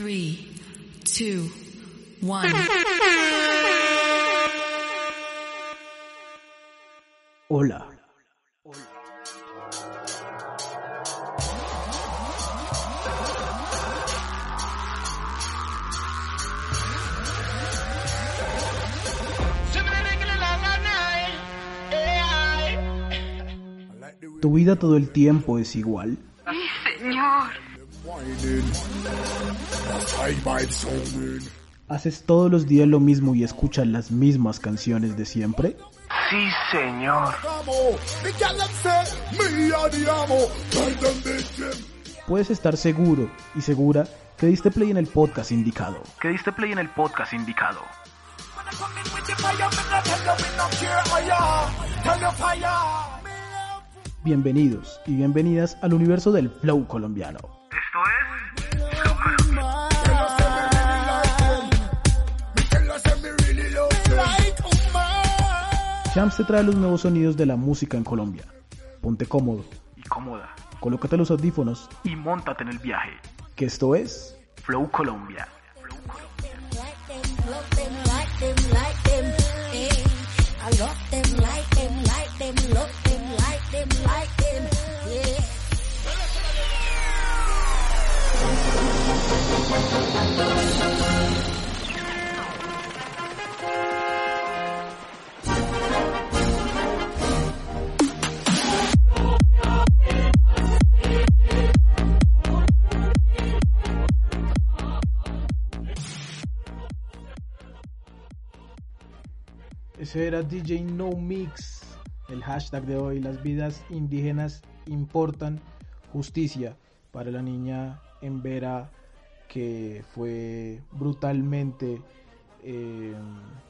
Three, two, one. Hola. ¿Tu vida todo el tiempo es igual? ¿Haces todos los días lo mismo y escuchas las mismas canciones de siempre? Sí, señor. Puedes estar seguro y segura que diste play en el podcast indicado. Que diste play en el podcast indicado. Bienvenidos y bienvenidas al universo del flow colombiano. Shams te trae los nuevos sonidos de la música en Colombia. Ponte cómodo, Y cómoda. colócate los audífonos, Y montate en el viaje. que esto es Flow Colombia. love them, Era DJ No Mix. El hashtag de hoy, las vidas indígenas importan justicia para la niña en Vera que fue brutalmente eh,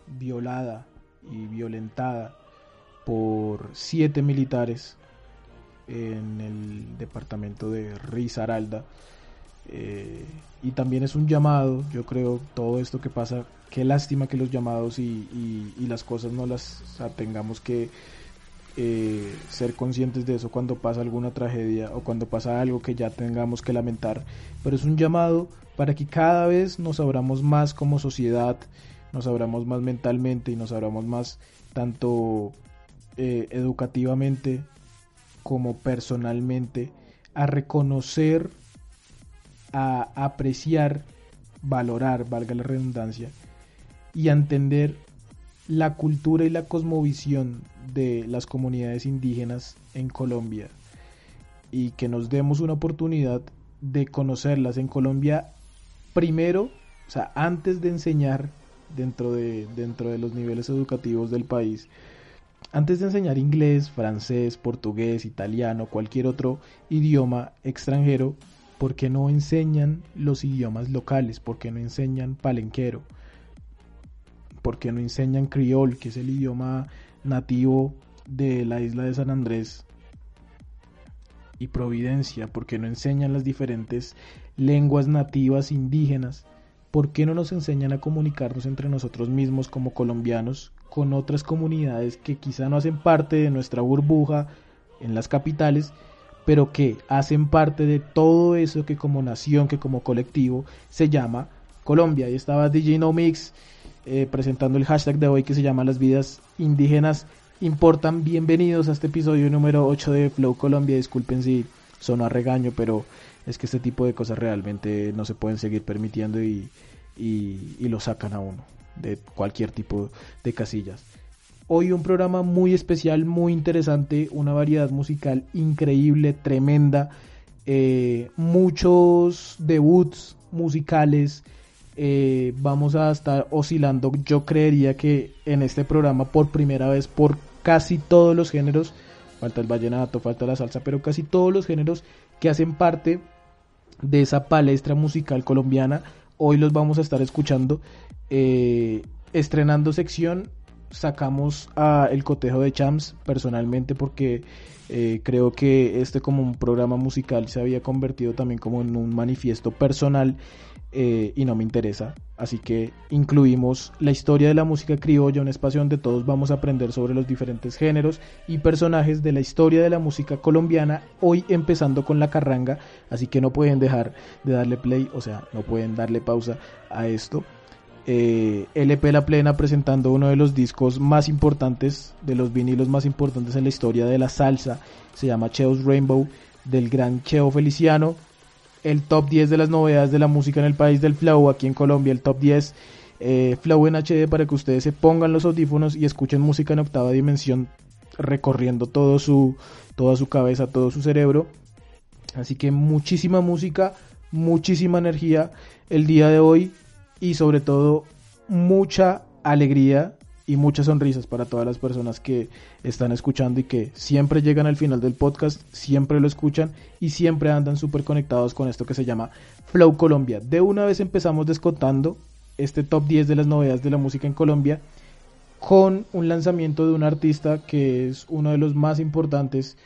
violada y violentada por siete militares en el departamento de Risaralda. Eh, y también es un llamado, yo creo, todo esto que pasa, qué lástima que los llamados y, y- las cosas no las tengamos que eh, ser conscientes de eso cuando pasa alguna tragedia o cuando pasa algo que ya tengamos que lamentar, pero es un llamado para que cada vez nos abramos más como sociedad, nos abramos más mentalmente y nos abramos más tanto eh, educativamente como personalmente a reconocer a apreciar, valorar, valga la redundancia, y a entender la cultura y la cosmovisión de las comunidades indígenas en Colombia y que nos demos una oportunidad de conocerlas en Colombia primero, o sea, antes de enseñar dentro de, dentro de los niveles educativos del país, antes de enseñar inglés, francés, portugués, italiano, cualquier otro idioma extranjero, ¿por qué no enseñan los idiomas locales? ¿Por qué no enseñan palenquero? ¿Por qué no enseñan criol, que es el idioma nativo de la isla de San Andrés? Y Providencia, ¿por qué no enseñan las diferentes lenguas nativas indígenas? ¿Por qué no nos enseñan a comunicarnos entre nosotros mismos como colombianos con otras comunidades que quizá no hacen parte de nuestra burbuja en las capitales, pero que hacen parte de todo eso que como nación, que como colectivo se llama Colombia? Ahí estaba DJ No Mix eh, presentando el hashtag de hoy que se llama Las vidas indígenas importan. Bienvenidos a este episodio número 8 de Flow Colombia. Disculpen si sonó a regaño, pero es que este tipo de cosas realmente no se pueden seguir permitiendo y, y, y lo sacan a uno de cualquier tipo de casillas. Hoy un programa muy especial, muy interesante, una variedad musical increíble, tremenda, eh, muchos debuts musicales. eh, vamos a estar oscilando, yo creería que en este programa por primera vez por casi todos los géneros, falta el vallenato, falta la salsa, pero casi todos los géneros que hacen parte de esa palestra musical colombiana. Hoy los vamos a estar escuchando. eh, estrenando sección, sacamos a El Cotejo de Champs personalmente porque eh, creo que este como un programa musical se había convertido también como en un manifiesto personal eh, y no me interesa. Así que incluimos la historia de la música criolla, un espacio donde todos vamos a aprender sobre los diferentes géneros y personajes de la historia de la música colombiana, hoy empezando con la carranga, así que no pueden dejar de darle play, o sea, no pueden darle pausa a esto. Eh, LP La Plena presentando uno de los discos más importantes, de los vinilos más importantes en la historia de la salsa, se llama Cheo's Rainbow, del gran Cheo Feliciano, el top 10 de las novedades de la música en el país del Flow, aquí en Colombia, el top 10 eh, Flow en HD para que ustedes se pongan los audífonos y escuchen música en octava dimensión recorriendo todo su, toda su cabeza, todo su cerebro. Así que muchísima música, muchísima energía. El día de hoy y sobre todo mucha alegría y muchas sonrisas para todas las personas que están escuchando y que siempre llegan al final del podcast, siempre lo escuchan y siempre andan súper conectados con esto que se llama Flow Colombia. De una vez empezamos descontando este top 10 de las novedades de la música en Colombia con un lanzamiento de un artista que es uno de los más importantes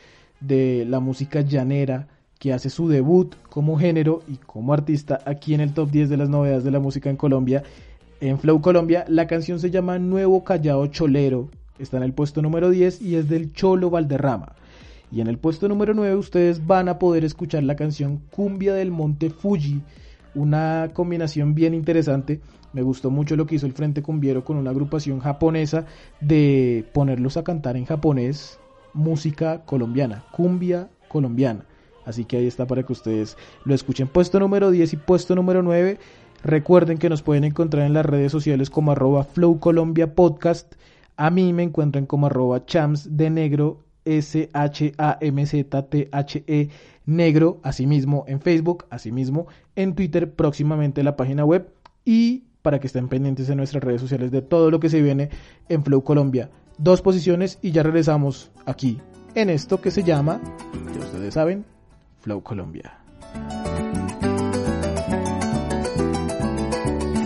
de la música llanera que hace su debut como género y como artista aquí en el top 10 de las novedades de la música en Colombia en Flow Colombia. La canción se llama Nuevo Callao Cholero. Está en el puesto número 10 y es del Cholo Valderrama. Y en el puesto número 9 ustedes van a poder escuchar la canción Cumbia del Monte Fuji. Una combinación bien interesante. Me gustó mucho lo que hizo el Frente Cumbiero con una agrupación japonesa de ponerlos a cantar en japonés música colombiana, cumbia colombiana. Así que ahí está para que ustedes lo escuchen. Puesto número 10 y puesto número 9 Recuerden que nos pueden encontrar en las redes sociales como arroba Flow Colombia Podcast. A mí me encuentran como arroba Chams de Negro, S-H-A-M-Z-T-H-E Negro, asimismo en Facebook, asimismo en Twitter, próximamente la página web y para que estén pendientes en nuestras redes sociales de todo lo que se viene en Flow Colombia. Dos posiciones y ya regresamos aquí en esto que se llama, que ustedes saben, Flow Colombia.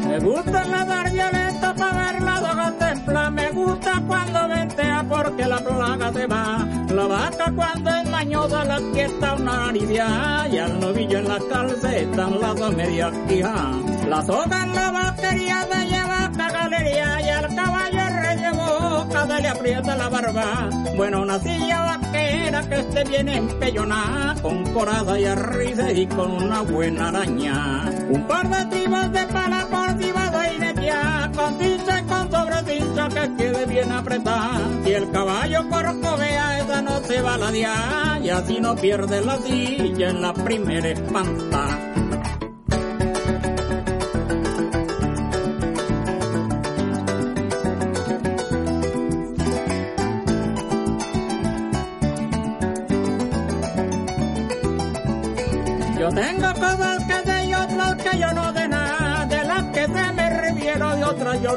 Me gusta la dar violeta para ver la doga templa. Me gusta cuando ventea porque la plaga se va. La vaca cuando es mañosa la quieta una lidia. Y al novillo en la calceta las dos medias quija. La soga en la vaquería de lleva galería. Y al caballo el rey de boca de le aprieta la barba. Bueno, una silla vaquera que esté bien empellonada. Con coraza y arriba y con una buena araña. Un par de tribas de pala por de inequia, con cincha y con sobrecincha que quede bien apretada. Si el caballo corcovea, esa no se va a la dia, y así no pierde la silla en la primera espanta.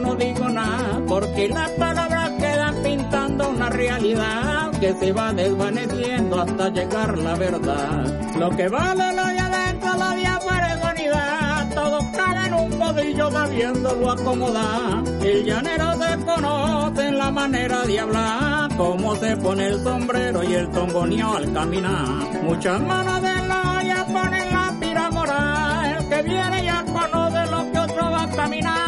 No digo nada, porque las palabras quedan pintando una realidad que se va desvaneciendo hasta llegar la verdad. Lo que vale lo de adentro, lo de afuera es vanidad, todo cabe en un bodillo sabiéndolo acomodar. El llanero se la manera de hablar, cómo se pone el sombrero y el tongoneo al caminar. Muchas manos de la olla ponen la piramora, el que viene ya conoce lo que otro va a caminar.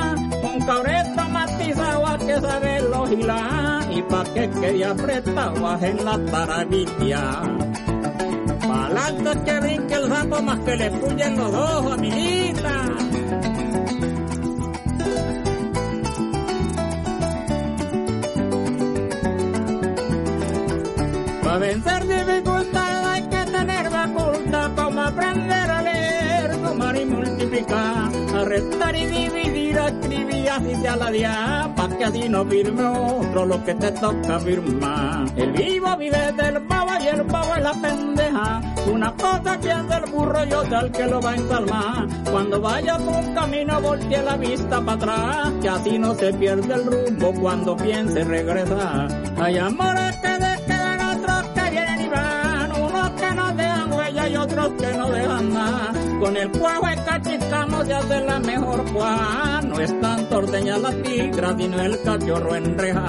Un cabreto matizado a que sabe lo gilar, y pa' que quede apretado en la taravilla. Pa'lante que brinque el sapo más que le puyen los ojos, amiguita. Para vencer dificultades multiplicar, a restar y dividir, a escribir así sea la día, para que así no firme otro lo que te toca firmar. El vivo vive del pavo y el pavo es la pendeja, una cosa piensa el burro y otra el que lo va a ensalmar. Cuando vayas por un camino voltee la vista para atrás, que así no se pierde el rumbo cuando piense regresar. Hay amores que de quedan otros que vienen y van, unos que no dejan huella y otros que no dejan nada. Con el cuajo cachistamos y de la mejor cuaja. No es tanto ordeña la tigra, sino el cachorro enreja.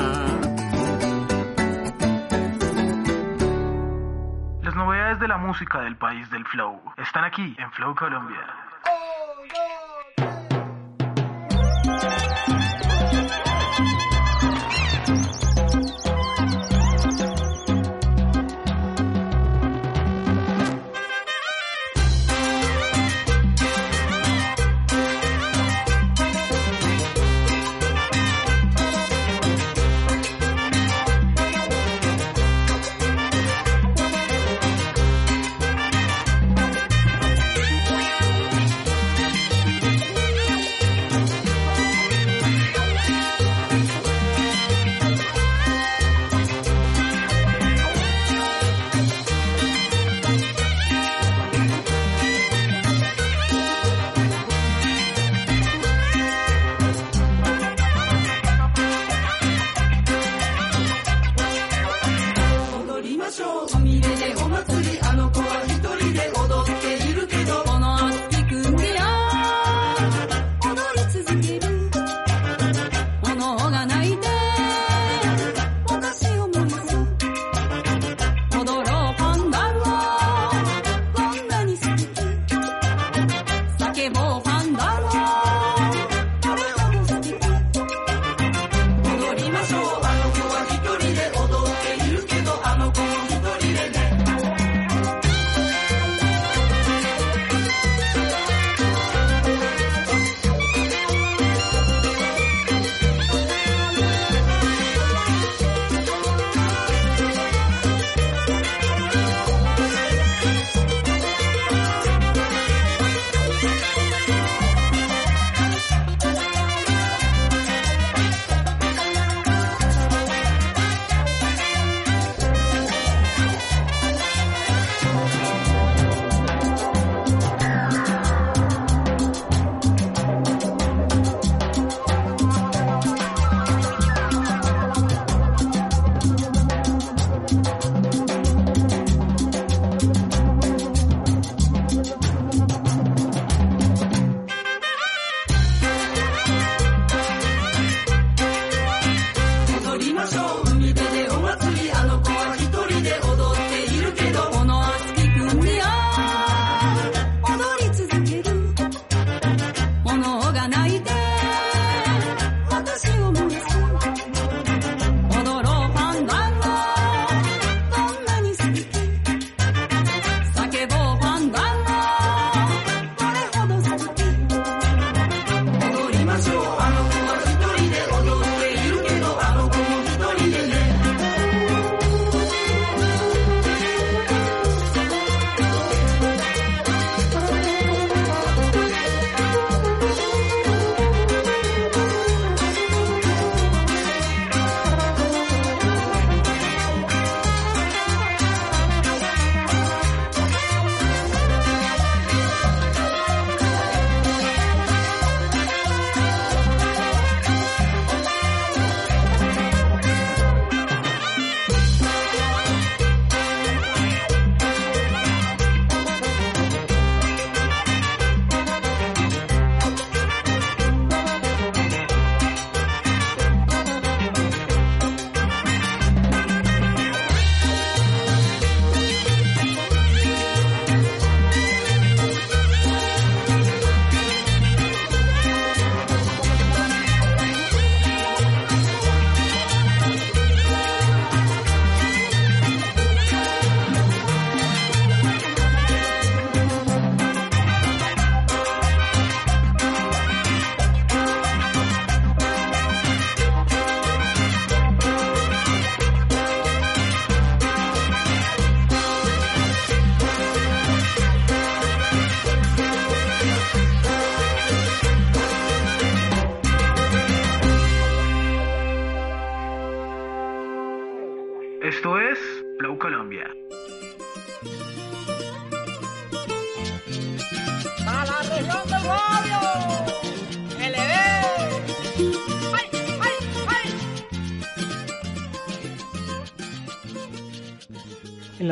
Las novedades de la música del país del flow están aquí en Flow Colombia.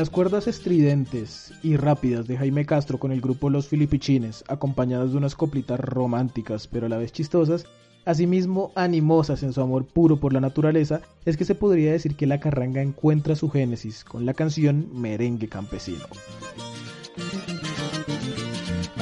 Las cuerdas estridentes y rápidas de Jaime Castro con el grupo Los Filipichines, acompañadas de unas coplitas románticas pero a la vez chistosas, asimismo animosas en su amor puro por la naturaleza, es que se podría decir que la carranga encuentra su génesis con la canción Merengue Campesino.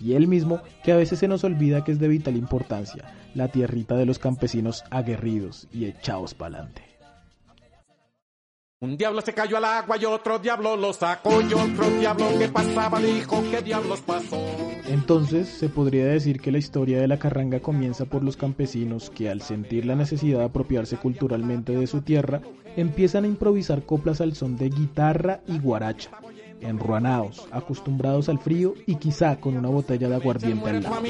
y el mismo que a veces se nos olvida que es de vital importancia, la tierrita de los campesinos aguerridos y echados pa'lante. Un diablo se cayó al agua y otro diablo lo sacó y otro diablo que pasaba dijo qué diablos pasó. Entonces se podría decir que la historia de la carranga comienza por los campesinos que al sentir la necesidad de apropiarse culturalmente de su tierra, empiezan a improvisar coplas al son de guitarra y guaracha, enruanados, acostumbrados al frío y quizá con una botella de aguardiente al lado.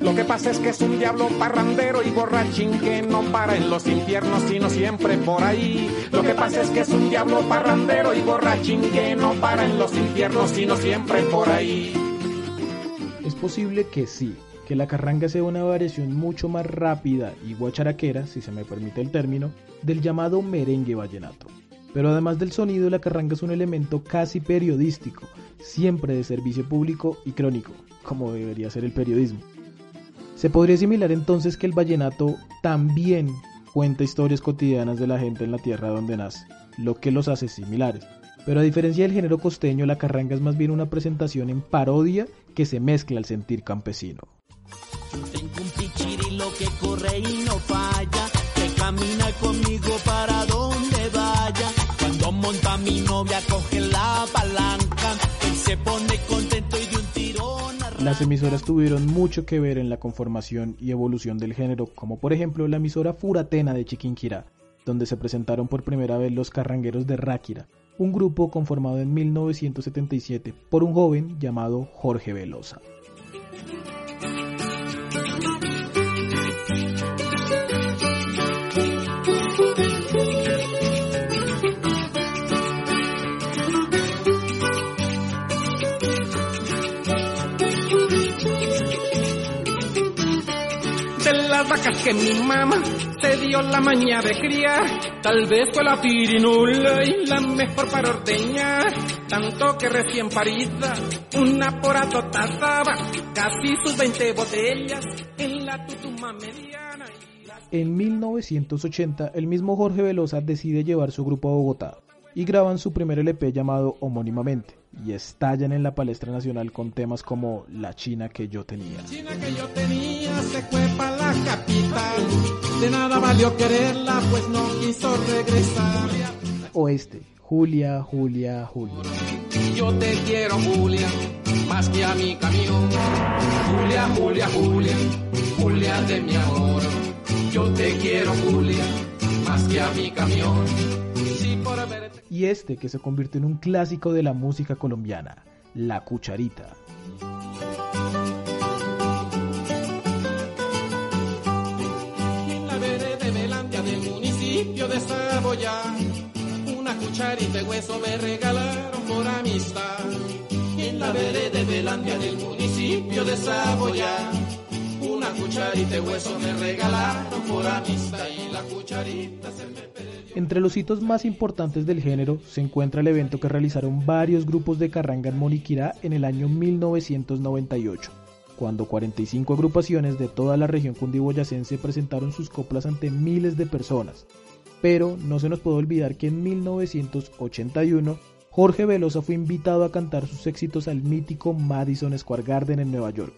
Lo que pasa es que es un diablo parrandero y borrachín que no para en los infiernos sino siempre por ahí. Lo que pasa es que es un diablo parrandero y borrachín que no para en los infiernos sino siempre por ahí. Es posible que sí, que la carranga sea una variación mucho más rápida y guacharaquera, si se me permite el término, del llamado merengue vallenato. Pero además del sonido, la carranga es un elemento casi periodístico, siempre de servicio público y crónico, como debería ser el periodismo. Se podría asimilar entonces que el vallenato también cuenta historias cotidianas de la gente en la tierra donde nace, lo que los hace similares. Pero a diferencia del género costeño, la carranga es más bien una presentación en parodia que se mezcla al sentir campesino. Tengo un pichirilo que corre y no falla, que camina conmigo mi novia coge la palanca se pone contento y de un tirón. Las emisoras tuvieron mucho que ver en la conformación y evolución del género, como por ejemplo la emisora Furatena de Chiquinquirá, donde se presentaron por primera vez los carrangueros de Ráquira, un grupo conformado en 1977 por un joven llamado Jorge Velosa. Que mi mamá se dio la maña de cría, tal vez fue la pirinula y la mejor para ordeñar. Tanto que recién parida, una pora totazaba, casi sus 20 botellas en la tutuma mediana. En 1980, el mismo Jorge Velosa decide llevar su grupo a Bogotá y graban su primer LP llamado homónimamente y estallan en la palestra nacional con temas como La China que yo tenía. China que yo tenía se fue para la capital, de nada valió quererla, pues no quiso regresar. Oeste, Julia, Julia, Julia. Yo te quiero, Julia, más que a mi camión. Julia, Julia, Julia, Julia de mi amor. Yo te quiero, Julia, más que a mi camión. Y este que se convirtió en un clásico de la música colombiana, La Cucharita. de Saboya, una cucharita de hueso me regalaron por amistad. En la vereda de Belandia del municipio de Saboya, una cucharita de hueso me regalaron por amistad y la cucharita se me perdió. Entre los hitos más importantes del género se encuentra el evento que realizaron varios grupos de carranga en Moniquirá en el año 1998, cuando 45 agrupaciones de toda la región cundiboyacense presentaron sus coplas ante miles de personas. Pero no se nos puede olvidar que en 1981 Jorge Velosa fue invitado a cantar sus éxitos al mítico Madison Square Garden en Nueva York,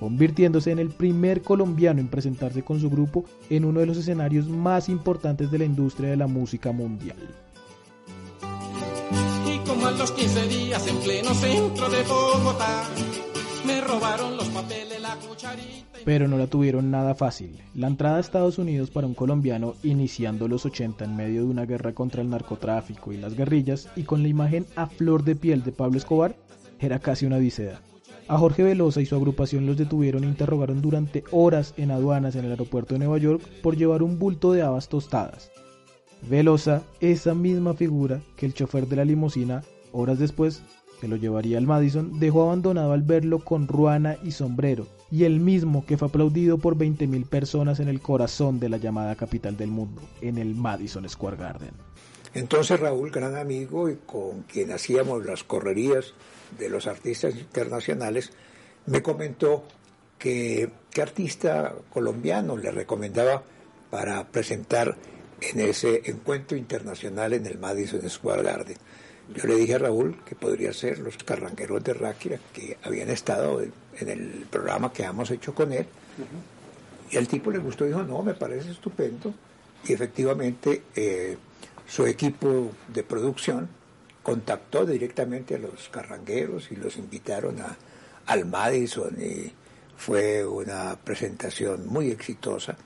convirtiéndose en el primer colombiano en presentarse con su grupo en uno de los escenarios más importantes de la industria de la música mundial. Y como a los 15 días en pleno centro de Bogotá, me robaron los papeles, la cucharita. y- Pero no la tuvieron nada fácil. La entrada a Estados Unidos para un colombiano iniciando los 80 en medio de una guerra contra el narcotráfico y las guerrillas y con la imagen a flor de piel de Pablo Escobar era casi una odisea. A Jorge Velosa y su agrupación los detuvieron e interrogaron durante horas en aduanas en el aeropuerto de Nueva York por llevar un bulto de habas tostadas. Velosa, esa misma figura que el chofer de la limusina, horas después, que lo llevaría al Madison, dejó abandonado al verlo con ruana y sombrero, y el mismo que fue aplaudido por 20.000 personas en el corazón de la llamada capital del mundo, en el Madison Square Garden. Entonces Raúl, gran amigo y con quien hacíamos las correrías de los artistas internacionales, me comentó que qué artista colombiano le recomendaba para presentar en ese encuentro internacional en el Madison Square Garden. Yo le dije a Raúl que podría ser los carrangueros de Ráquira que habían estado en el programa que hemos hecho con él. Y al tipo le gustó y dijo, no, me parece estupendo. Y efectivamente eh, su equipo de producción contactó directamente a los carrangueros y los invitaron a, al Madison y fue una presentación muy exitosa.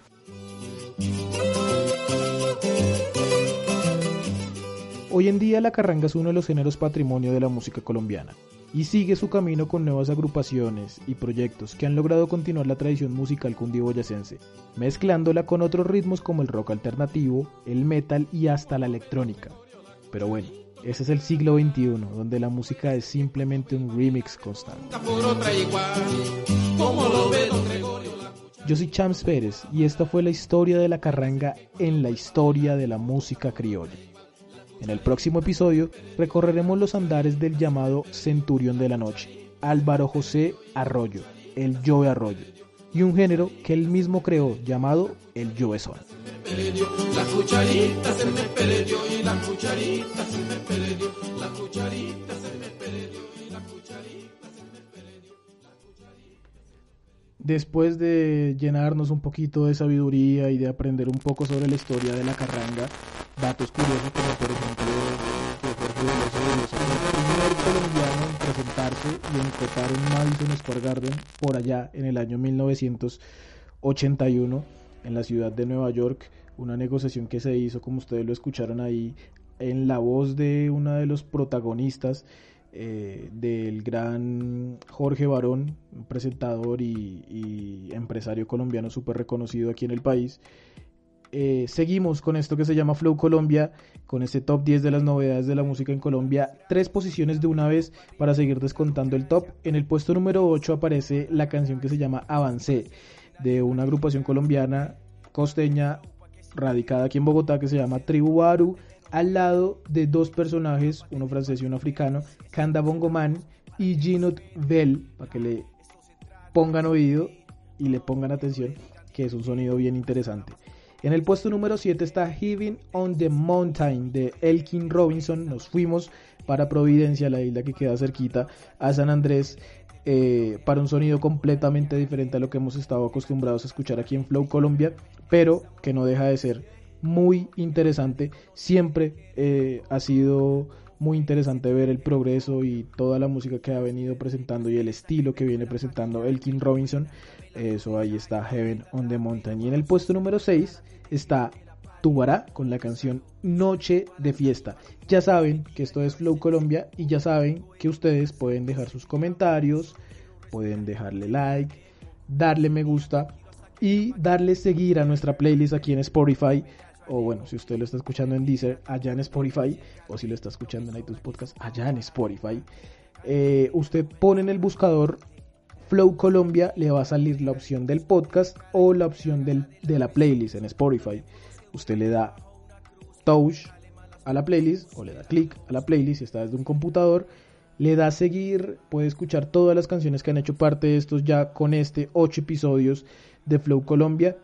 Hoy en día la carranga es uno de los géneros patrimonio de la música colombiana y sigue su camino con nuevas agrupaciones y proyectos que han logrado continuar la tradición musical cundiboyacense, mezclándola con otros ritmos como el rock alternativo, el metal y hasta la electrónica. Pero bueno, ese es el siglo XXI, donde la música es simplemente un remix constante. Yo soy Chams Pérez y esta fue la historia de la carranga en la historia de la música criolla. En el próximo episodio recorreremos los andares del llamado Centurión de la Noche, Álvaro José Arroyo, el Joe Arroyo, y un género que él mismo creó llamado el perdió. Después de llenarnos un poquito de sabiduría y de aprender un poco sobre la historia de la carranga, datos curiosos como por ejemplo presentarse y en tocar un Madison Square Garden por allá en el año 1981 en la ciudad de Nueva York, una negociación que se hizo como ustedes lo escucharon ahí en la voz de uno de los protagonistas eh, del gran Jorge Barón, presentador y empresario colombiano súper reconocido aquí en el país. Eh, seguimos con esto que se llama Flow Colombia, con este top 10 de las novedades de la música en Colombia. Tres posiciones de una vez para seguir descontando el top. En el puesto número 8 aparece la canción que se llama Avancé, de una agrupación colombiana costeña radicada aquí en Bogotá que se llama Tribu Baru, al lado de dos personajes, uno francés y uno africano, Kanda Bongoman y Ginot Bell, para que le pongan oído y le pongan atención, que es un sonido bien interesante. En el puesto número 7 está Heaven on the Mountain de Elkin Robinson. Nos fuimos para Providencia, la isla que queda cerquita a San Andrés, eh, para un sonido completamente diferente a lo que hemos estado acostumbrados a escuchar aquí en Flow Colombia, pero que no deja de ser muy interesante. Siempre eh, ha sido muy interesante ver el progreso y toda la música que ha venido presentando y el estilo que viene presentando Elkin Robinson. Eso ahí está Heaven on the Mountain. Y en el puesto número 6 está Tubará con la canción Noche de Fiesta. Ya saben que esto es Flow Colombia y ya saben que ustedes pueden dejar sus comentarios, pueden dejarle like, darle me gusta y darle seguir a nuestra playlist aquí en Spotify. O bueno, si usted lo está escuchando en Deezer, allá en Spotify. O si lo está escuchando en iTunes Podcast, allá en Spotify. Eh, usted pone en el buscador Flow Colombia, le va a salir la opción del podcast o la opción del, de la playlist en Spotify. Usted le da touch a la playlist o le da clic a la playlist si está desde un computador. Le da seguir, puede escuchar todas las canciones que han hecho parte de estos ya con este 8 episodios de Flow Colombia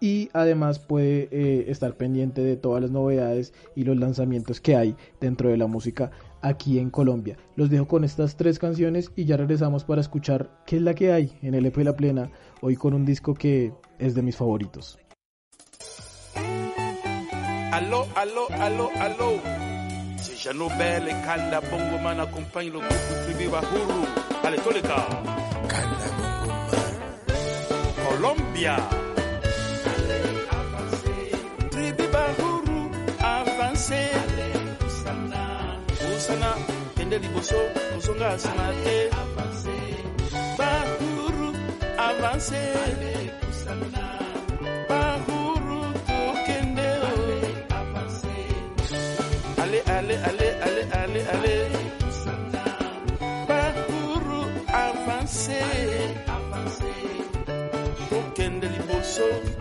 y además puede eh, estar pendiente de todas las novedades y los lanzamientos que hay dentro de la música aquí en Colombia. Los dejo con estas tres canciones y ya regresamos para escuchar qué es la que hay en el EP La Plena, hoy con un disco que es de mis favoritos. Allô, allô, allô, allô. C'est Jeannot Bell et Kanda Bongo Man accompagnent le groupe Tribu Bahuru. Allez, gars. Kanda Bongo Man. Colombia. Kende liboso, kusonga sanate. Bahuru, avancez. Bahuru, tokende. Allez, allez, allez, allez, allez, allez. Bahuru, avancez. Tokende liboso.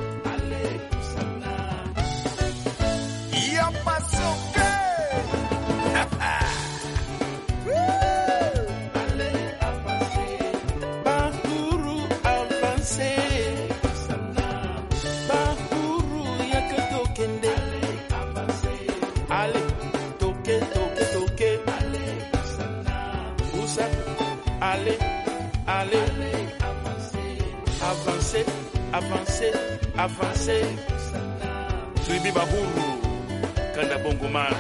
Avance, avance. Tribi Bahuru, Kanda Bongo Man.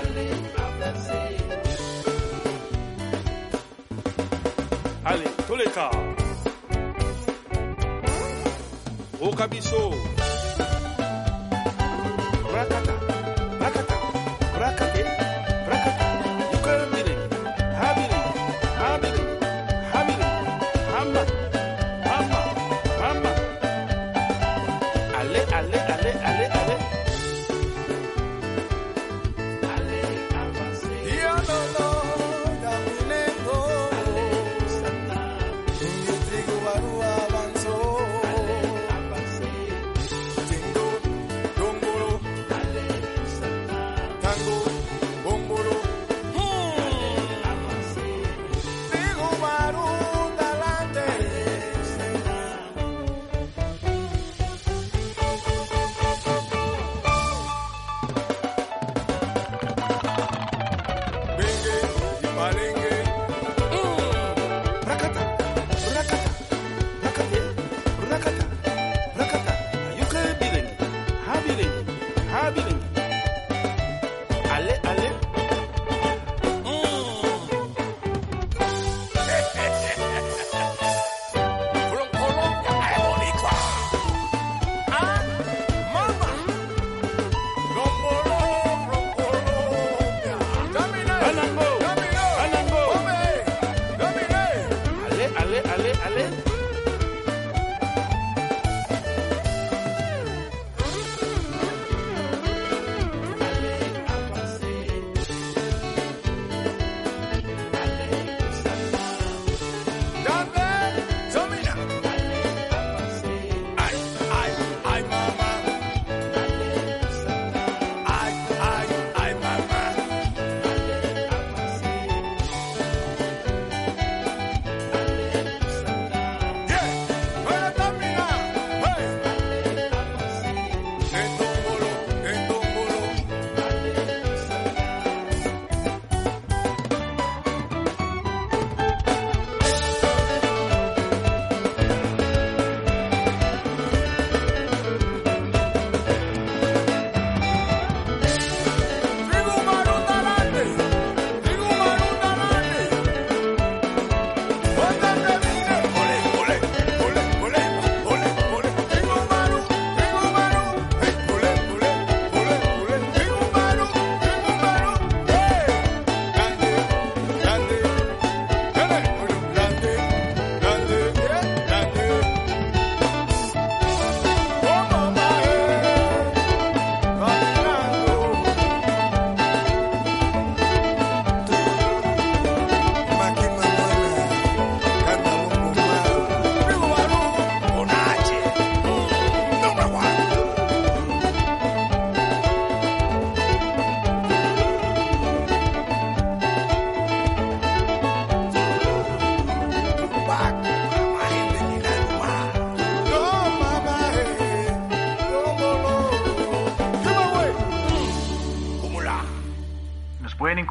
Allez, tous les cas. Au Kabiso.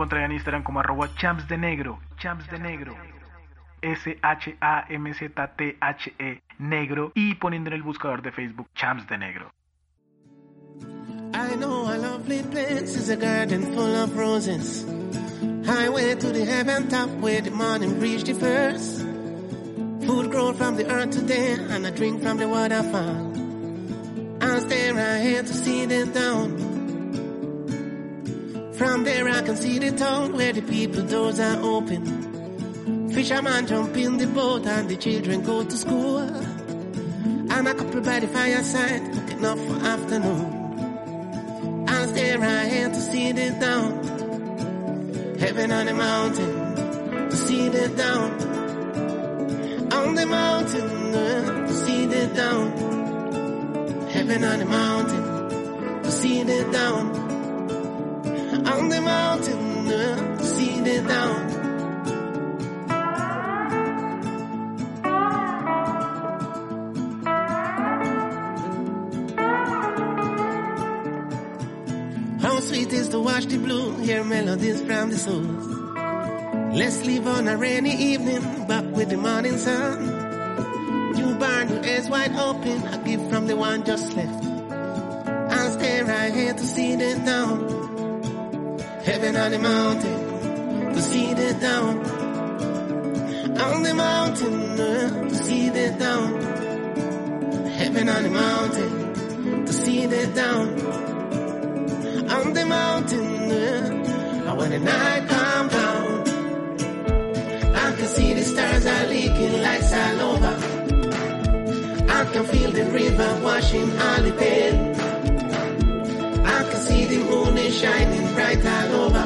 Encontrar en Instagram como arroba champs de negro, champs de negro. S-H-A-M-Z-T-H-E negro y poniendo en el buscador de Facebook champs de negro. I know a lovely place is a garden full of roses. Highway to the heaven top where the morning breeze differs. Food grown from the earth today and a drink from the waterfall. I'll stay right here to see the down. From there I can see the town where the people doors are open. Fisherman jump in the boat and the children go to school. And a couple by the fireside looking up for afternoon. I'll stay right here to see the down. Heaven on the mountain to see the down. On the mountain uh, to see the down. Heaven on the mountain to see the down. On the mountain uh, to see the down. How sweet is to watch the blue, hear melodies from the source. Let's leave on a rainy evening, back with the morning sun. New barn, new eyes wide open, a gift from the one just left. I'll stay right here to see the down. Heaven on the mountain, to see the down. On the mountain, uh, to see the down. Heaven on the mountain, to see the down on the mountain. uh, when the night come down, I can see the stars are leaking all over. I can feel the river washing all the pain. The moon is shining bright all over.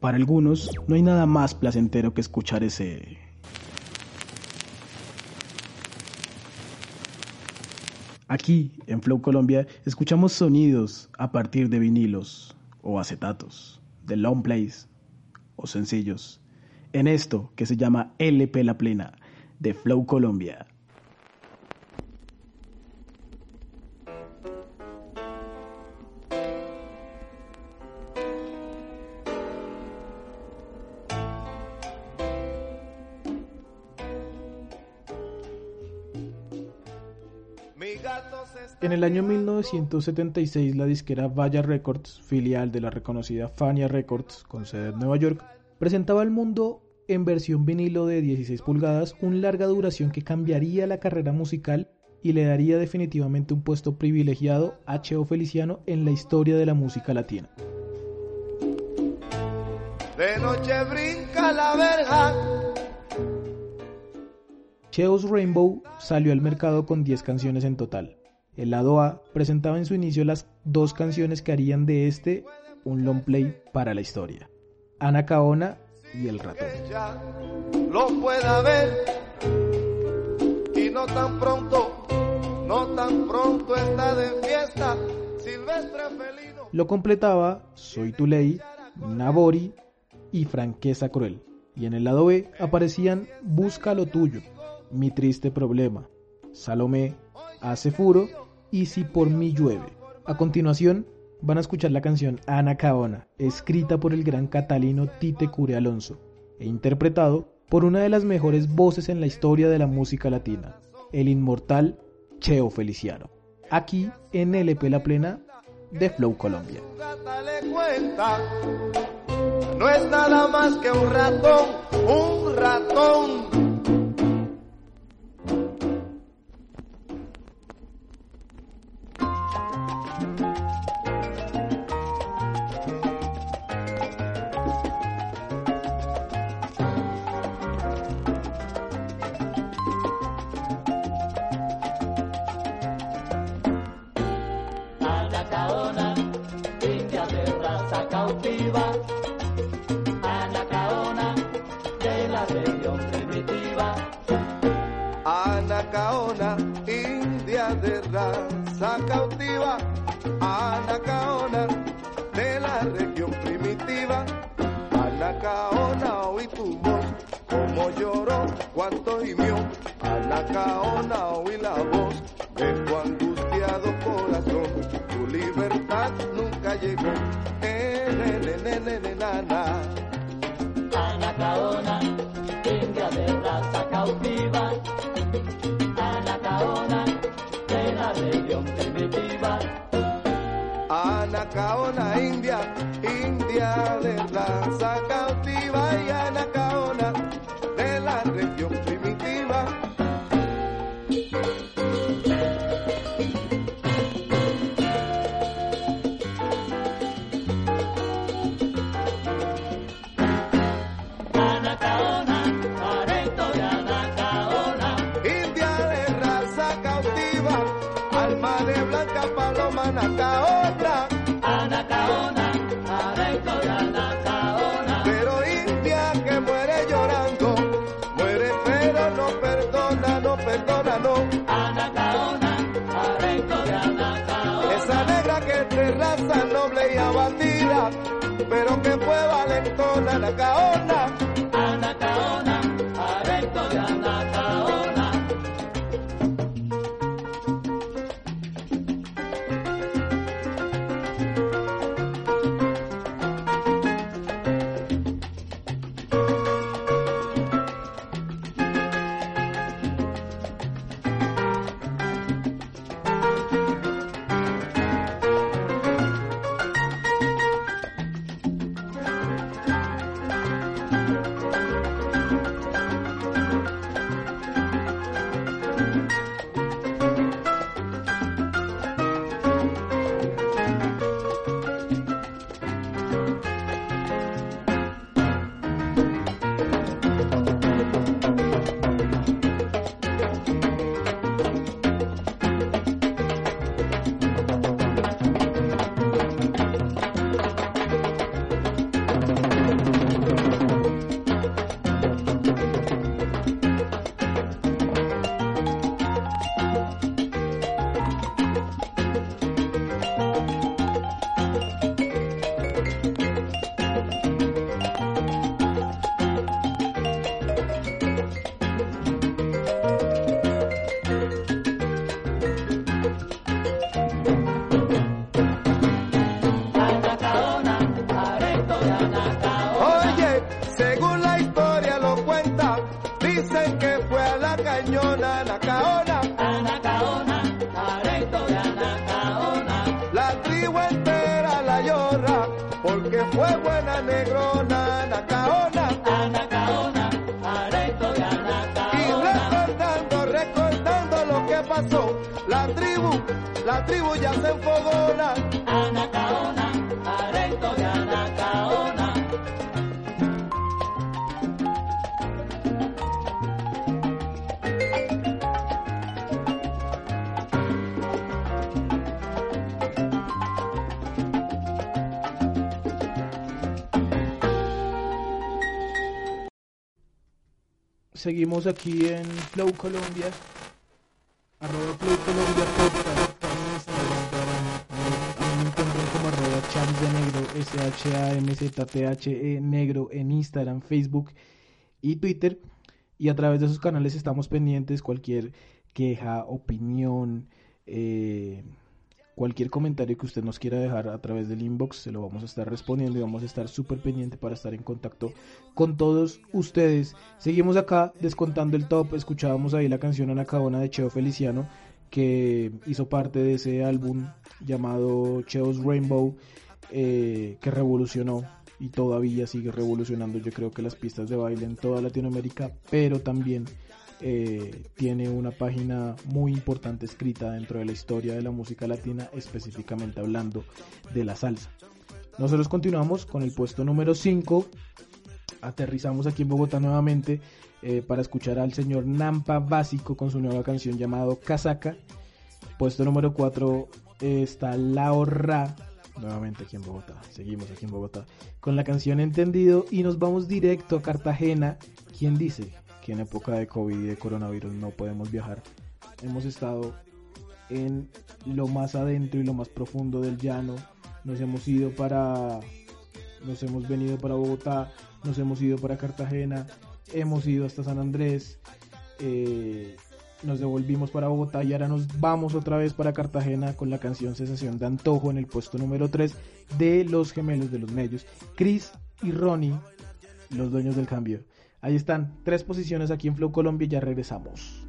Para algunos, no hay nada más placentero que escuchar ese... Aquí, en Flow Colombia, escuchamos sonidos a partir de vinilos o acetatos, de long plays o sencillos, en esto que se llama LP La Plena de Flow Colombia. Año 1976, la disquera Vaya Records, filial de la reconocida Fania Records, con sede en Nueva York, presentaba al mundo en versión vinilo de 16 pulgadas un larga duración que cambiaría la carrera musical y le daría definitivamente un puesto privilegiado a Cheo Feliciano en la historia de la música latina. De noche brinca la verja. Cheo's Rainbow salió al mercado con 10 canciones en total. El lado A presentaba en su inicio las dos canciones que harían de este un long play para la historia. Ana Caona y El Ratón. Lo pueda ver y no tan pronto, no tan pronto está de fiesta. Silvestre felino. Lo completaba Soy tu ley, Nabori y Franqueza Cruel. Y en el lado B aparecían Busca lo tuyo, Mi triste problema, Salomé, Hace furo y Si por mí llueve. A continuación van a escuchar la canción Ana Caona, escrita por el gran catalino Tite Cure Alonso e interpretado por una de las mejores voces en la historia de la música latina, el inmortal Cheo Feliciano. Aquí en LP La Plena de Flow Colombia. No es nada más que un ratón, un ratón. Anacaona, oí la voz de tu angustiado corazón. Tu libertad nunca llegó. Eh, ne, ne, ne, ne, na, na. Anacaona, india de raza cautiva. Anacaona, de la región primitiva. Anacaona, India, India de raza cautiva y Anacaona de la región primitiva. Valentona, Anacaona. Seguimos aquí en Flow Colombia. Negro, S-H-A-M-Z-T-H-E Negro en Instagram, Facebook y Twitter. Y a través de esos canales estamos pendientes. Cualquier queja, opinión, eh, cualquier comentario que usted nos quiera dejar a través del inbox, se lo vamos a estar respondiendo y vamos a estar súper pendiente para estar en contacto con todos ustedes. Seguimos acá descontando el top, escuchábamos ahí la canción Anacaona de Cheo Feliciano, que hizo parte de ese álbum llamado Cheo's Rainbow, eh, que revolucionó y todavía sigue revolucionando yo creo que las pistas de baile en toda Latinoamérica, pero también eh, tiene una página muy importante escrita dentro de la historia de la música latina, específicamente hablando de la salsa. Nosotros continuamos con el puesto número 5. Aterrizamos aquí en Bogotá nuevamente eh, para escuchar al señor Nampa Básico con su nueva canción llamado Casaca. Puesto número 4 está La Horra, nuevamente aquí en Bogotá. Seguimos aquí en Bogotá con la canción Entendido y nos vamos directo a Cartagena. ¿Quién dice que en época de COVID y de coronavirus no podemos viajar? Hemos estado en lo más adentro y lo más profundo del llano. Nos hemos ido para. Nos hemos venido para Bogotá. Nos hemos ido para Cartagena. Hemos ido hasta San Andrés. eh, nos devolvimos para Bogotá y ahora nos vamos otra vez para Cartagena con la canción Sensación de Antojo en el puesto número 3 de Los Gemelos de los Medios. Chris y Ronnie, los dueños del cambio. Ahí están, tres posiciones aquí en Flow Colombia y ya regresamos.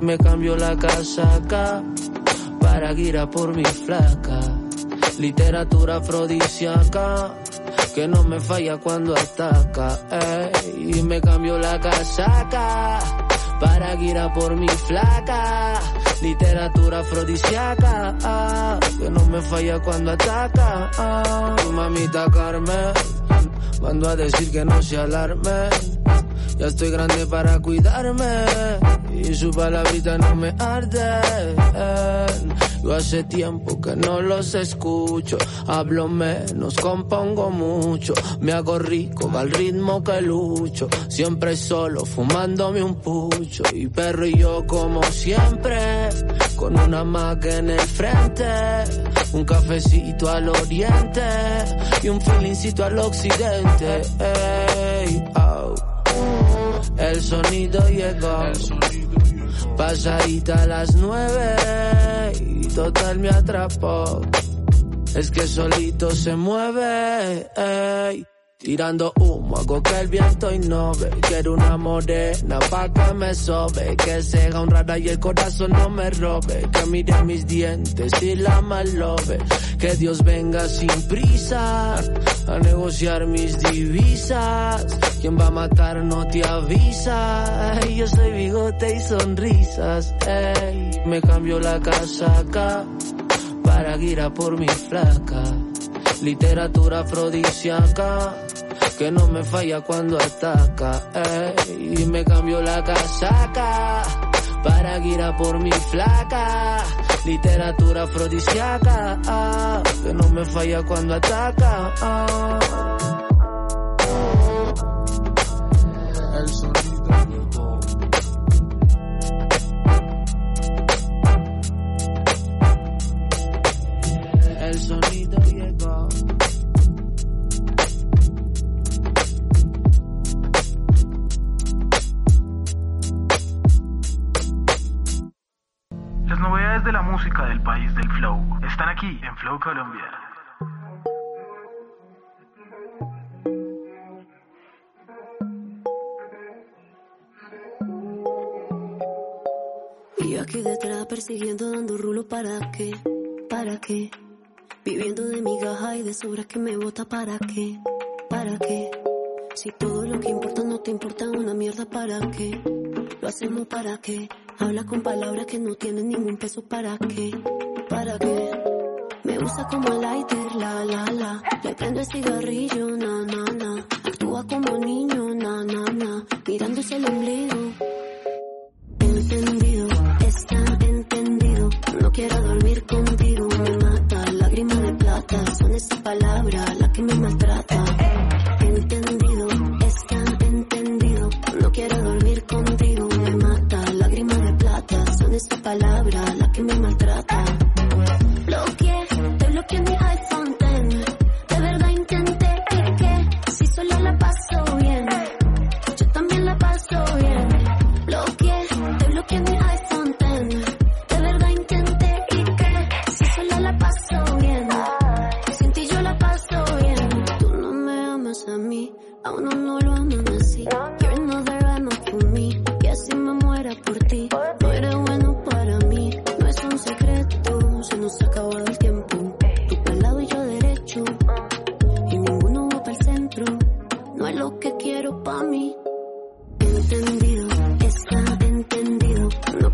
Me cambio la casaca para guira por mi flaca. Literatura afrodisíaca que no me falla cuando ataca. Y me cambio la casaca para guira por mi flaca. Literatura afrodisíaca que no me falla cuando ataca. ah. Mamita Carmen, mando a decir que no se alarme. Ya estoy grande para cuidarme y su palabrita no me arde. Yo hace tiempo que no los escucho, hablo menos, compongo mucho, me hago rico al ritmo que lucho, siempre solo fumándome un pucho y perro y yo como siempre, con una maca en el frente, un cafecito al oriente y un feelingcito al occidente. Ey. El sonido llegó. Pasadita a las nueve total me atrapó. Es que solito se mueve, ey. Tirando humo, hago que el viento innove. Quiero una morena pa' que me sobe. Que sea honrada y el corazón no me robe. Que mire mis dientes y la malobe. Que Dios venga sin prisa a negociar mis divisas. Quien va a matar no te avisa. Yo soy bigote y sonrisas. Ey, me cambio la casaca para guira por mi flaca. Literatura afrodisíaca que no me falla cuando ataca. Y me cambio la casaca para guira por mi flaca. Literatura afrodisíaca ah, que no me falla cuando ataca. ah. qué? ¿Para qué? Viviendo de migaja y de sobras que me bota, ¿para qué? ¿Para qué? Si todo lo que importa no te importa una mierda, ¿para qué? Lo hacemos para qué? Habla con palabras que no tienen ningún peso, ¿para qué? ¿Para qué? Me usa como lighter, la la la. Le prendo el cigarrillo, na na na. Actúa como niño, na na na. Mirándose el ombligo quiero dormir contigo me mata. Lágrimas de plata son esas palabras las que me maltratan.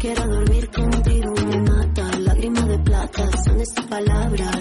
quiero dormir contigo, me mata. Lágrimas de plata son estas palabras.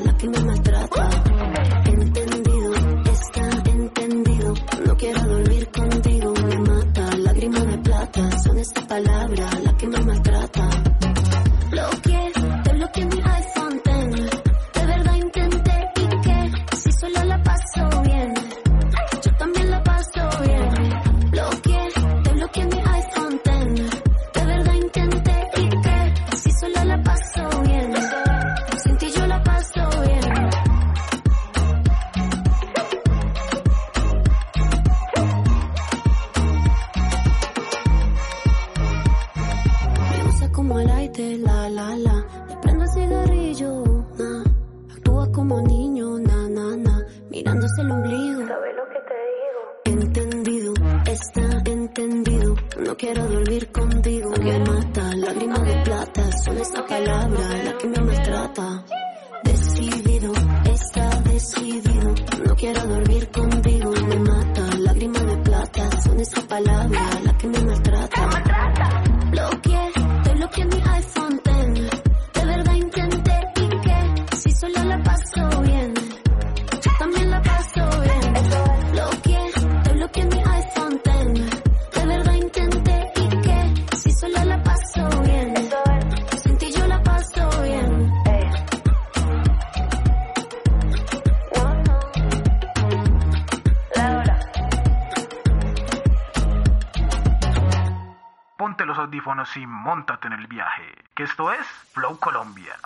en el viaje, que esto es Flow Colombia.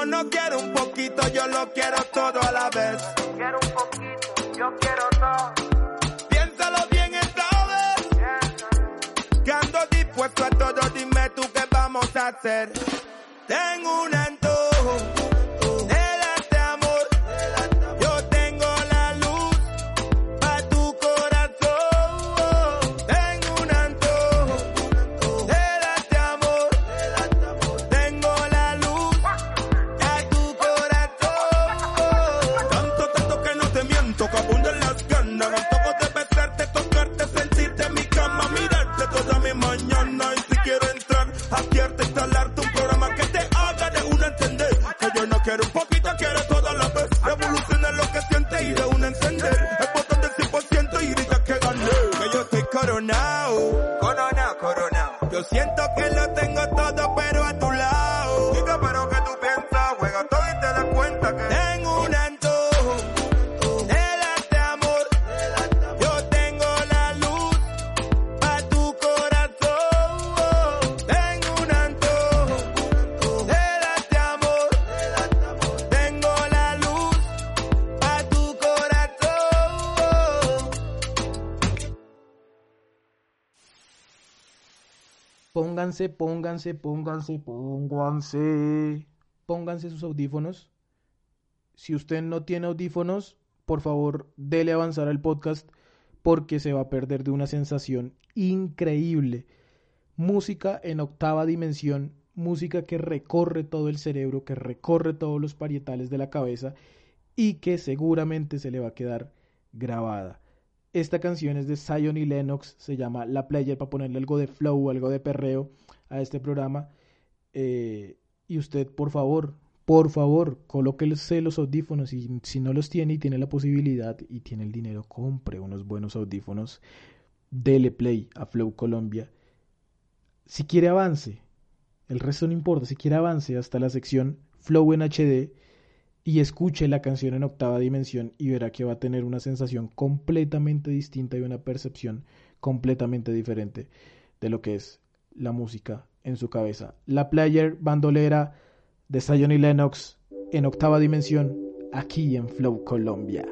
Yo no quiero un poquito, yo lo quiero todo a la vez. Quiero un poquito, yo quiero todo. Piénsalo bien esta vez. Que ando dispuesto a todo, dime tú qué vamos a hacer. Tengo una pónganse, pónganse, pónganse, pónganse, pónganse sus audífonos. Si usted no tiene audífonos, por favor, dele avanzar al podcast porque se va a perder de una sensación increíble. Música en octava dimensión, música que recorre todo el cerebro, que recorre todos los parietales de la cabeza y que seguramente se le va a quedar grabada. Esta canción es de Zion y Lennox, se llama La Player para ponerle algo de flow, algo de perreo a este programa. Eh, y usted, por favor, por favor, colóquese los audífonos y si no los tiene y tiene la posibilidad y tiene el dinero, compre unos buenos audífonos. Dele play a Flow Colombia. Si quiere avance, el resto no importa, si quiere avance hasta la sección Flow en HD y escuche la canción en octava dimensión y verá que va a tener una sensación completamente distinta y una percepción completamente diferente de lo que es la música en su cabeza. La player bandolera de y Lennox en octava dimensión aquí en Flow Colombia.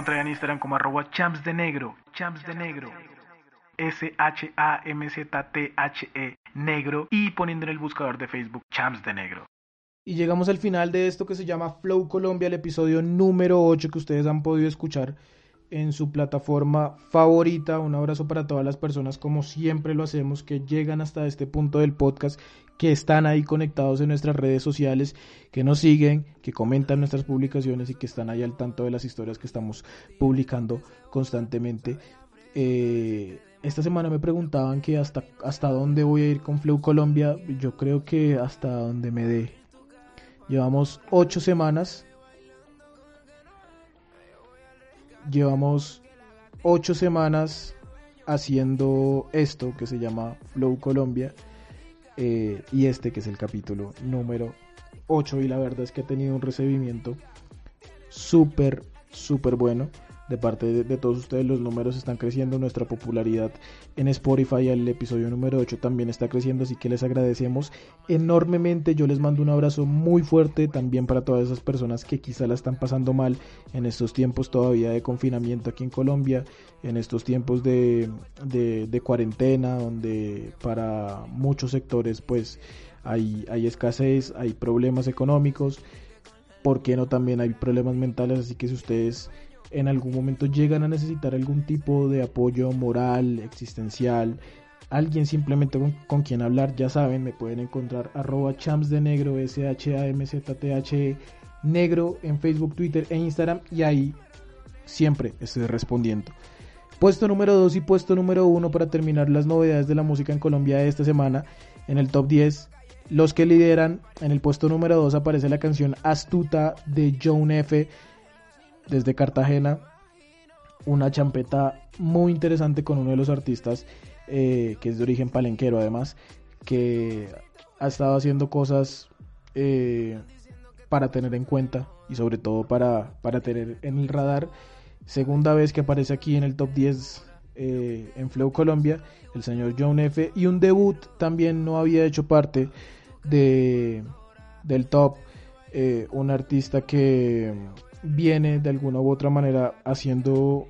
Encontrar en Instagram como arroba champs de negro. S-H-A-M-Z-T-H-E negro y poniendo en el buscador de Facebook champs de negro. Y llegamos al final de esto que se llama Flow Colombia, el episodio número 8 que ustedes han podido escuchar en su plataforma favorita. Un abrazo para todas las personas, como siempre lo hacemos, que llegan hasta este punto del podcast, que están ahí conectados en nuestras redes sociales, que nos siguen, que comentan nuestras publicaciones y que están ahí al tanto de las historias que estamos publicando constantemente. Eh, esta semana me preguntaban que hasta, hasta dónde voy a ir con Flow Colombia. Yo creo que hasta donde me dé. Llevamos ocho semanas. Llevamos ocho semanas haciendo esto que se llama Flow Colombia. Eh, y este que es el capítulo número 8. Y la verdad es que ha tenido un recibimiento súper, súper bueno de parte de, todos ustedes. Los números están creciendo, nuestra popularidad en Spotify el episodio número 8 también está creciendo, así que les agradecemos enormemente. Yo les mando un abrazo muy fuerte también para todas esas personas que quizá la están pasando mal en estos tiempos todavía de confinamiento aquí en Colombia, en estos tiempos de, de, de cuarentena, donde para muchos sectores pues hay, hay escasez, hay problemas económicos. ¿Por qué no también hay problemas mentales? Así que si ustedes en algún momento llegan a necesitar algún tipo de apoyo moral, existencial, alguien simplemente con, con quien hablar, ya saben, me pueden encontrar arroba champs de negro, S-H-A-M-Z-T-H-E negro en Facebook, Twitter e Instagram y ahí siempre estoy respondiendo. Puesto número 2 y puesto número 1 para terminar las novedades de la música en Colombia de esta semana. En el top 10, los que lideran, en el puesto número 2 aparece la canción Astuta de Joan F desde Cartagena. Una champeta muy interesante con uno de los artistas eh, que es de origen palenquero además, que ha estado haciendo cosas eh, para tener en cuenta y sobre todo para, para tener en el radar. Segunda vez que aparece aquí en el top 10 eh, en Flow Colombia, el señor John F. Y un debut también no había hecho parte de, del top. eh, un artista que viene de alguna u otra manera haciendo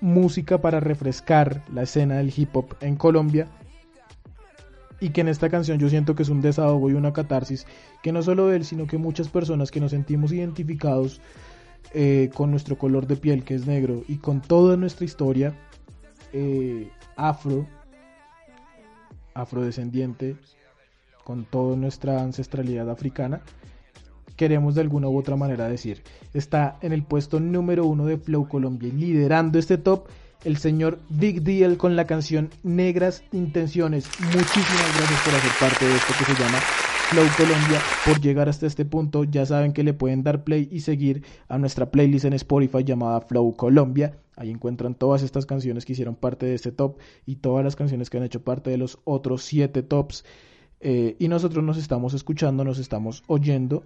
música para refrescar la escena del hip hop en Colombia. Y que en esta canción yo siento que es un desahogo y una catarsis que no solo él sino que muchas personas que nos sentimos identificados eh, con nuestro color de piel que es negro y con toda nuestra historia eh, afro afrodescendiente con toda nuestra ancestralidad africana queremos de alguna u otra manera decir. Está en el puesto número uno de Flow Colombia y liderando este top el señor Big Deal con la canción Negras Intenciones. Muchísimas gracias por hacer parte de esto que se llama Flow Colombia, por llegar hasta este punto. Ya saben que le pueden dar play y seguir a nuestra playlist en Spotify llamada Flow Colombia. Ahí encuentran todas estas canciones que hicieron parte de este top y todas las canciones que han hecho parte de los otros siete tops. Eh, y nosotros nos estamos escuchando, nos estamos oyendo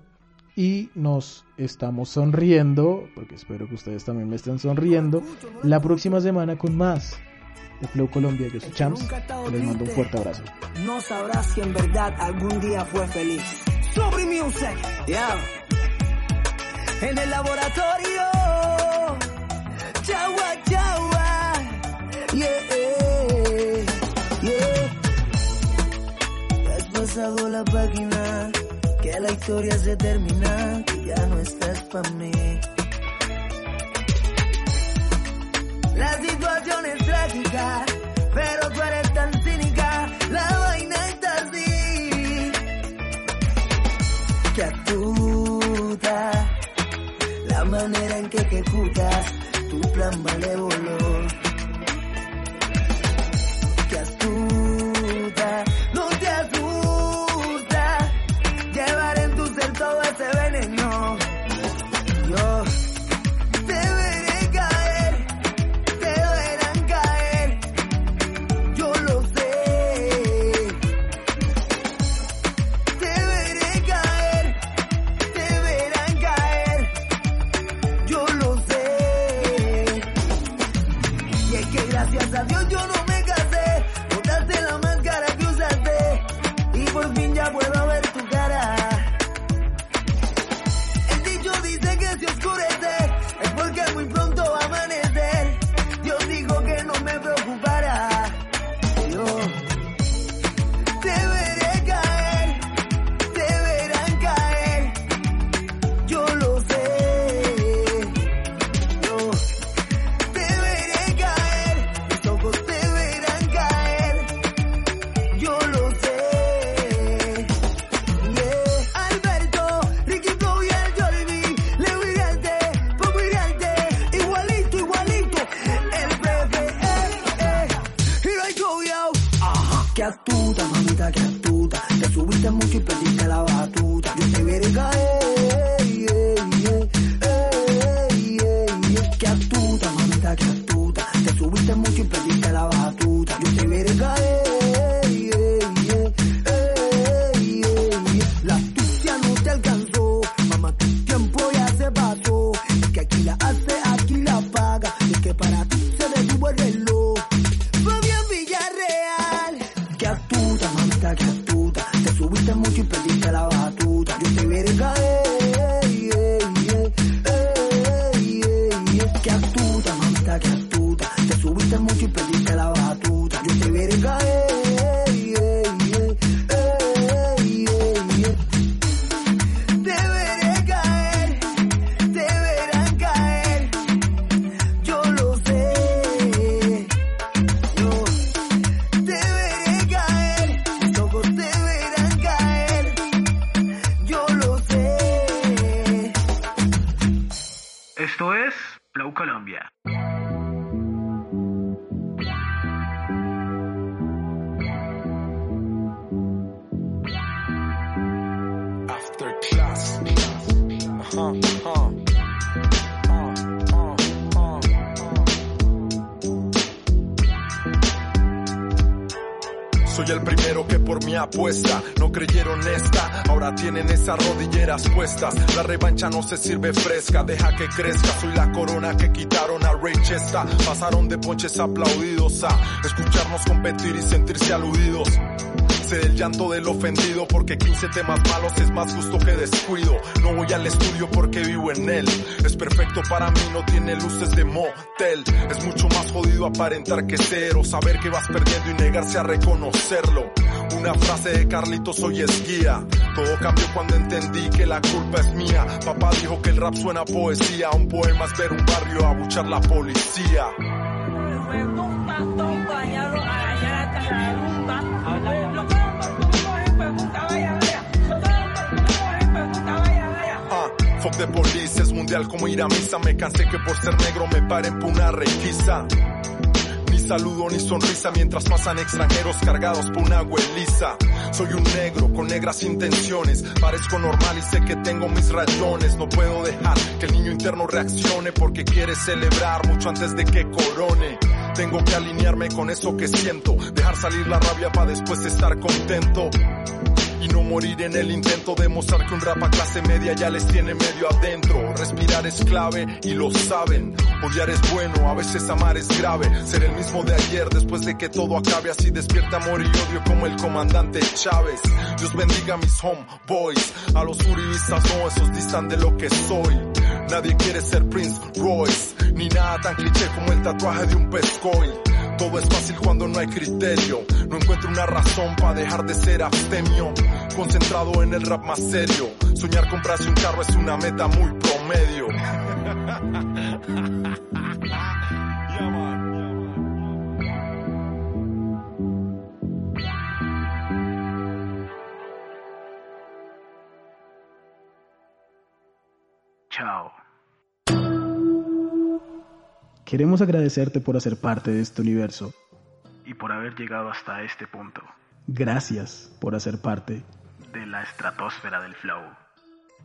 y nos estamos sonriendo, porque espero que ustedes también me estén sonriendo, la próxima semana con más de Flow Colombia. Yo soy Champs, les mando un fuerte abrazo. No sabrás si en verdad algún día fue feliz. Sobre Music, yeah. En el laboratorio, chaua, chaua, yeah, yeah. Has pasado la página, que la historia se termina, que ya no estás pa' mí. La situación es trágica, pero tú eres tan cínica, la vaina está así. Que astuta, la manera en que ejecutas tu plan. Que No se sirve fresca, deja que crezca. Soy la corona que quitaron a Ray. Pasaron de ponches aplaudidos a escucharnos competir y sentirse aludidos. Del llanto del ofendido porque 15 temas malos es más justo que descuido. No voy al estudio porque vivo en él. Es perfecto para mí, no tiene luces de motel. Es mucho más jodido aparentar que cero, saber que vas perdiendo y negarse a reconocerlo. Una frase de Carlitos hoy es guía. Todo cambió cuando entendí que la culpa es mía. Papá dijo que el rap suena a poesía. Un poema es ver un barrio abuchar la policía. Ah, fuck de police, es mundial como ir a misa. Me cansé que por ser negro me paren por una requisa. Saludo ni sonrisa mientras pasan extranjeros cargados por una abueliza. Soy un negro con negras intenciones. Parezco normal y sé que tengo mis rayones. No puedo dejar que el niño interno reaccione porque quiere celebrar mucho antes de que corone. Tengo que alinearme con eso que siento. Dejar salir la rabia para después estar contento. No morir en el intento de mostrar que un rap a clase media ya les tiene medio adentro. Respirar es clave y lo saben. Odiar es bueno, a veces amar es grave. Ser el mismo de ayer después de que todo acabe. Así despierta amor y odio como el comandante Chávez. Dios bendiga a mis homeboys. A los uribistas no, esos distan de lo que soy. Nadie quiere ser Prince Royce. Ni nada tan cliché como el tatuaje de un pescoy. Todo es fácil cuando no hay criterio. No encuentro una razón para dejar de ser abstemio. Concentrado en el rap más serio. Soñar comprarse un carro es una meta muy promedio. Chao. Queremos agradecerte por hacer parte de este universo. Y por haber llegado hasta este punto Gracias por hacer parte. de la estratosfera del flow.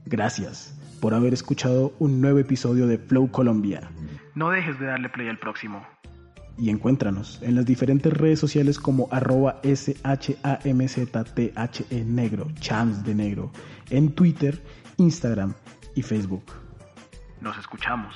Gracias por haber escuchado un nuevo episodio de Flow Colombia. No dejes de darle play al próximo. Y encuéntranos en las diferentes redes sociales como arroba SHAMZTHE negro, chams de negro, en Twitter, Instagram y Facebook. Nos escuchamos